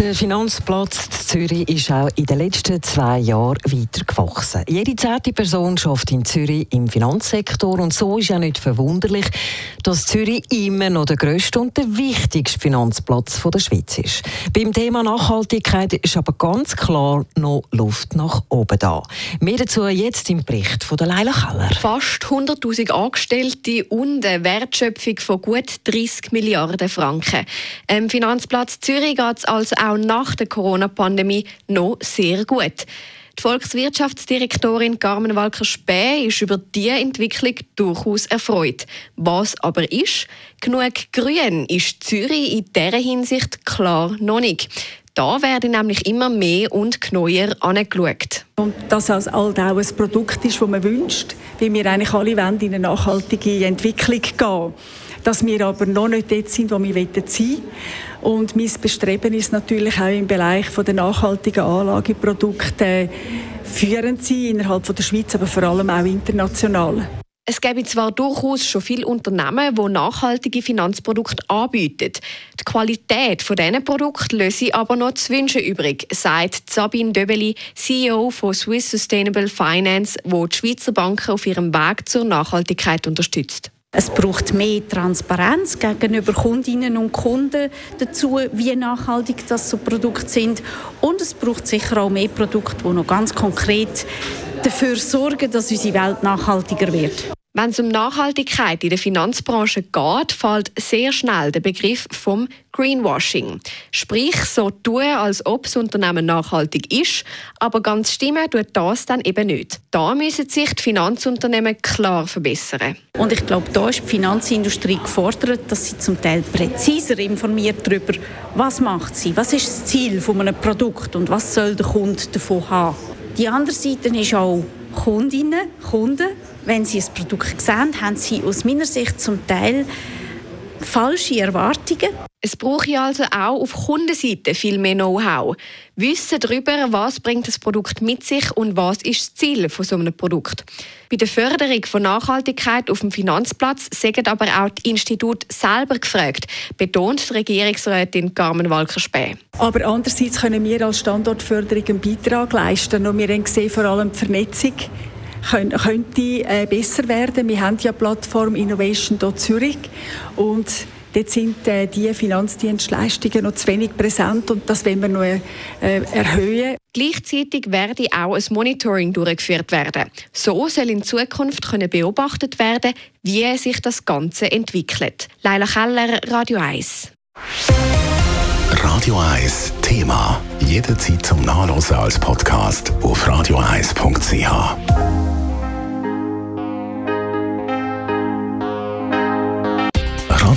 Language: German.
Der Finanzplatz in Zürich ist auch in den letzten zwei Jahren weiter gewachsen. Jede zehnte Person schafft in Zürich im Finanzsektor und so ist ja nicht verwunderlich, dass Zürich immer noch der grösste und der wichtigste Finanzplatz der Schweiz ist. Beim Thema Nachhaltigkeit ist aber ganz klar noch Luft nach oben da. Mehr dazu jetzt im Bericht von der Leila Keller. Fast 100.000 Angestellte und eine Wertschöpfung von gut 30 Milliarden Franken. Im Finanzplatz Zürich geht es also auch nach der Corona-Pandemie noch sehr gut. Die Volkswirtschaftsdirektorin Carmen Walker-Späh ist über diese Entwicklung durchaus erfreut. Was aber ist, genug grün ist Zürich in dieser Hinsicht klar noch nicht. Da werden nämlich immer mehr und genauer angeschaut. Und dass es halt auch ein Produkt ist, das man wünscht, weil wir eigentlich alle wollen in eine nachhaltige Entwicklung gehen dass wir aber noch nicht dort sind, wo wir sein wollen. Und mein Bestreben ist natürlich auch im Bereich der nachhaltigen Anlageprodukte führend zu sein, innerhalb der Schweiz, aber vor allem auch international. Es gibt zwar durchaus schon viele Unternehmen, die nachhaltige Finanzprodukte anbieten. Die Qualität dieser Produkte löse aber noch zu wünschen übrig, sagt Sabine Döbeli, CEO von Swiss Sustainable Finance, wo die Schweizer Banken auf ihrem Weg zur Nachhaltigkeit unterstützt. Es braucht mehr Transparenz gegenüber Kundinnen und Kunden dazu, wie nachhaltig das so Produkte sind. Und es braucht sicher auch mehr Produkte, die noch ganz konkret dafür sorgen, dass unsere Welt nachhaltiger wird. Wenn es um Nachhaltigkeit in der Finanzbranche geht, fällt sehr schnell der Begriff vom Greenwashing. Sprich, so tun, als ob das Unternehmen nachhaltig ist, aber ganz stimmen tut das dann eben nicht. Da müssen sich die Finanzunternehmen klar verbessern. Und ich glaube, da ist die Finanzindustrie gefordert, dass sie zum Teil präziser informiert darüber, was macht sie, was ist das Ziel von einem Produkt und was soll der Kunde davon haben. Die andere Seite ist auch Kundinnen, Kunden, wenn sie ein Produkt sehen, haben sie aus meiner Sicht zum Teil falsche Erwartungen. Es brauche also auch auf Kundenseite viel mehr Know-how. Wissen darüber, was bringt das Produkt mit sich und was ist das Ziel von so einem Produkt. Bei der Förderung von Nachhaltigkeit auf dem Finanzplatz sind aber auch die Institute selber gefragt, betont die Regierungsrätin Carmen Walker-Späh. Aber andererseits können wir als Standortförderung einen Beitrag leisten und wir haben gesehen, vor allem die Vernetzung könnte äh, besser werden. Wir haben ja Plattform Innovation Zürich und Dort sind äh, die Finanzdienstleistungen noch zu wenig präsent und das wollen wir noch äh, erhöhen. Gleichzeitig werde auch ein Monitoring durchgeführt werden. So soll in Zukunft können beobachtet werden, wie sich das Ganze entwickelt. Leila Keller, Radio 1. Radio 1 Thema. Jederzeit zum Nachlesen als Podcast auf radio1.ch.